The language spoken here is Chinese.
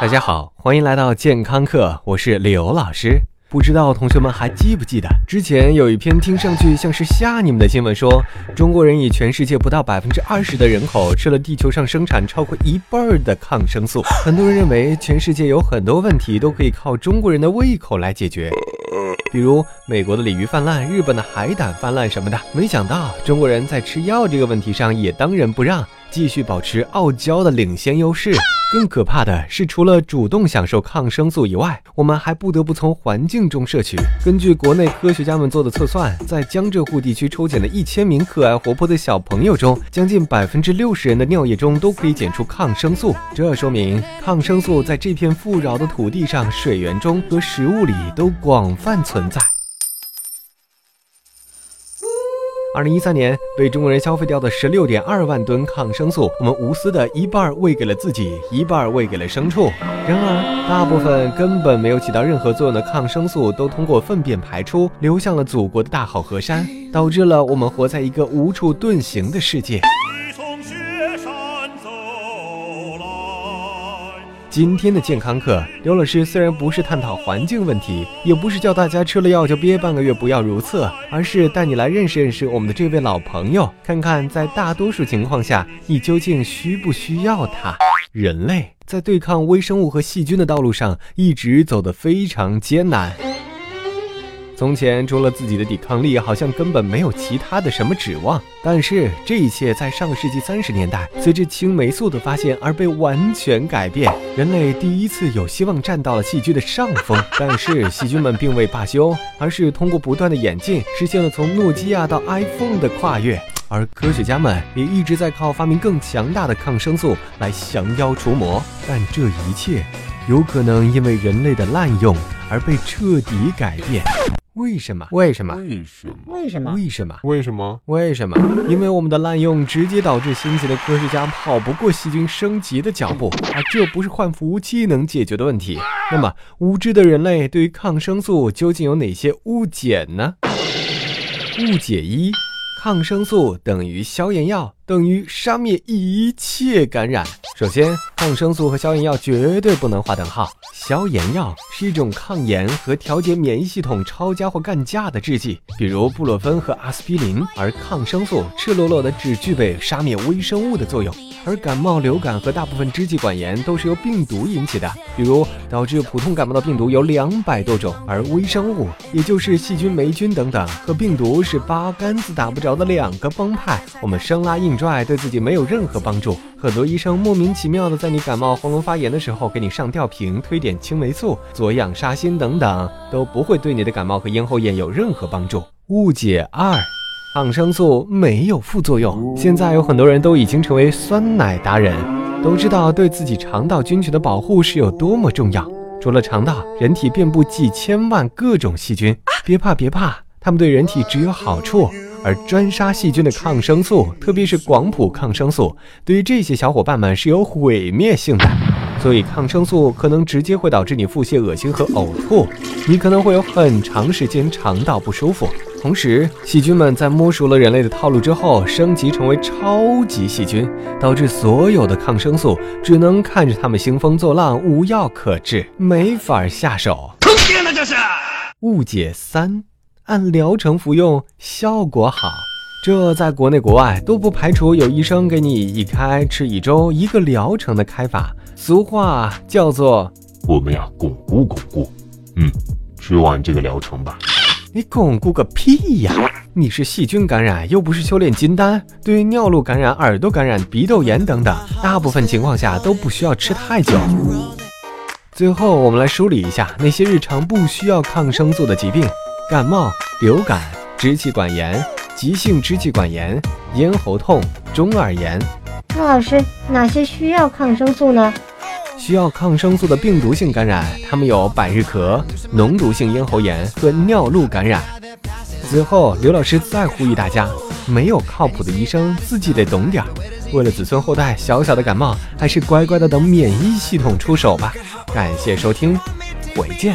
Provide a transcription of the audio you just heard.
大家好，欢迎来到健康课，我是刘老师。不知道同学们还记不记得，之前有一篇听上去像是吓你们的新闻，说中国人以全世界不到百分之二十的人口吃了地球上生产超过一半的抗生素。很多人认为全世界有很多问题都可以靠中国人的胃口来解决，比如美国的鲤鱼泛滥、日本的海胆泛滥什么的。没想到中国人在吃药这个问题上也当仁不让。继续保持傲娇的领先优势。更可怕的是，除了主动享受抗生素以外，我们还不得不从环境中摄取。根据国内科学家们做的测算，在江浙沪地区抽检的一千名可爱活泼的小朋友中，将近百分之六十人的尿液中都可以检出抗生素。这说明抗生素在这片富饶的土地上、水源中和食物里都广泛存在。二零一三年被中国人消费掉的十六点二万吨抗生素，我们无私的一半喂给了自己，一半喂给了牲畜。然而，大部分根本没有起到任何作用的抗生素，都通过粪便排出，流向了祖国的大好河山，导致了我们活在一个无处遁形的世界。今天的健康课，刘老师虽然不是探讨环境问题，也不是叫大家吃了药就憋半个月不要如厕，而是带你来认识认识我们的这位老朋友，看看在大多数情况下，你究竟需不需要它？人类在对抗微生物和细菌的道路上，一直走得非常艰难。从前，除了自己的抵抗力，好像根本没有其他的什么指望。但是，这一切在上世纪三十年代，随着青霉素的发现而被完全改变。人类第一次有希望站到了细菌的上风。但是，细菌们并未罢休，而是通过不断的演进，实现了从诺基亚到 iPhone 的跨越。而科学家们也一直在靠发明更强大的抗生素来降妖除魔。但这一切，有可能因为人类的滥用而被彻底改变。为什么？为什么？为什么？为什么？为什么？为什么？为什么？因为我们的滥用直接导致新奇的科学家跑不过细菌升级的脚步，啊这不是换服务器能解决的问题。那么，无知的人类对于抗生素究竟有哪些误解呢？误解一：抗生素等于消炎药，等于杀灭一切感染。首先，抗生素和消炎药绝对不能划等号。消炎药是一种抗炎和调节免疫系统抄家伙干架的制剂，比如布洛芬和阿司匹林；而抗生素赤裸裸的只具备杀灭微生物的作用。而感冒、流感和大部分支气管炎都是由病毒引起的，比如导致普通感冒的病毒有两百多种，而微生物，也就是细菌、霉菌等等，和病毒是八竿子打不着的两个帮派。我们生拉硬拽对自己没有任何帮助。很多医生莫名其妙的在你感冒、喉咙发炎的时候给你上吊瓶、推点青霉素、左氧沙星等等，都不会对你的感冒和咽喉炎有任何帮助。误解二，抗生素没有副作用。现在有很多人都已经成为酸奶达人，都知道对自己肠道菌群的保护是有多么重要。除了肠道，人体遍布几千万各种细菌，别怕别怕，它们对人体只有好处。而专杀细菌的抗生素，特别是广谱抗生素，对于这些小伙伴们是有毁灭性的。所以，抗生素可能直接会导致你腹泻、恶心和呕吐，你可能会有很长时间肠道不舒服。同时，细菌们在摸熟了人类的套路之后，升级成为超级细菌，导致所有的抗生素只能看着他们兴风作浪，无药可治，没法下手。坑爹呢，这是！误解三。按疗程服用效果好，这在国内国外都不排除有医生给你一开吃一周一个疗程的开法，俗话叫做我们呀巩固巩固，嗯，吃完这个疗程吧。你巩固个屁呀！你是细菌感染，又不是修炼金丹。对于尿路感染、耳朵感染、鼻窦炎等等，大部分情况下都不需要吃太久。最后，我们来梳理一下那些日常不需要抗生素的疾病。感冒、流感、支气管炎、急性支气管炎、咽喉痛、中耳炎。那老师，哪些需要抗生素呢？需要抗生素的病毒性感染，它们有百日咳、脓毒性咽喉炎和尿路感染。最后，刘老师再呼吁大家：没有靠谱的医生，自己得懂点儿。为了子孙后代，小小的感冒还是乖乖的等免疫系统出手吧。感谢收听，回见。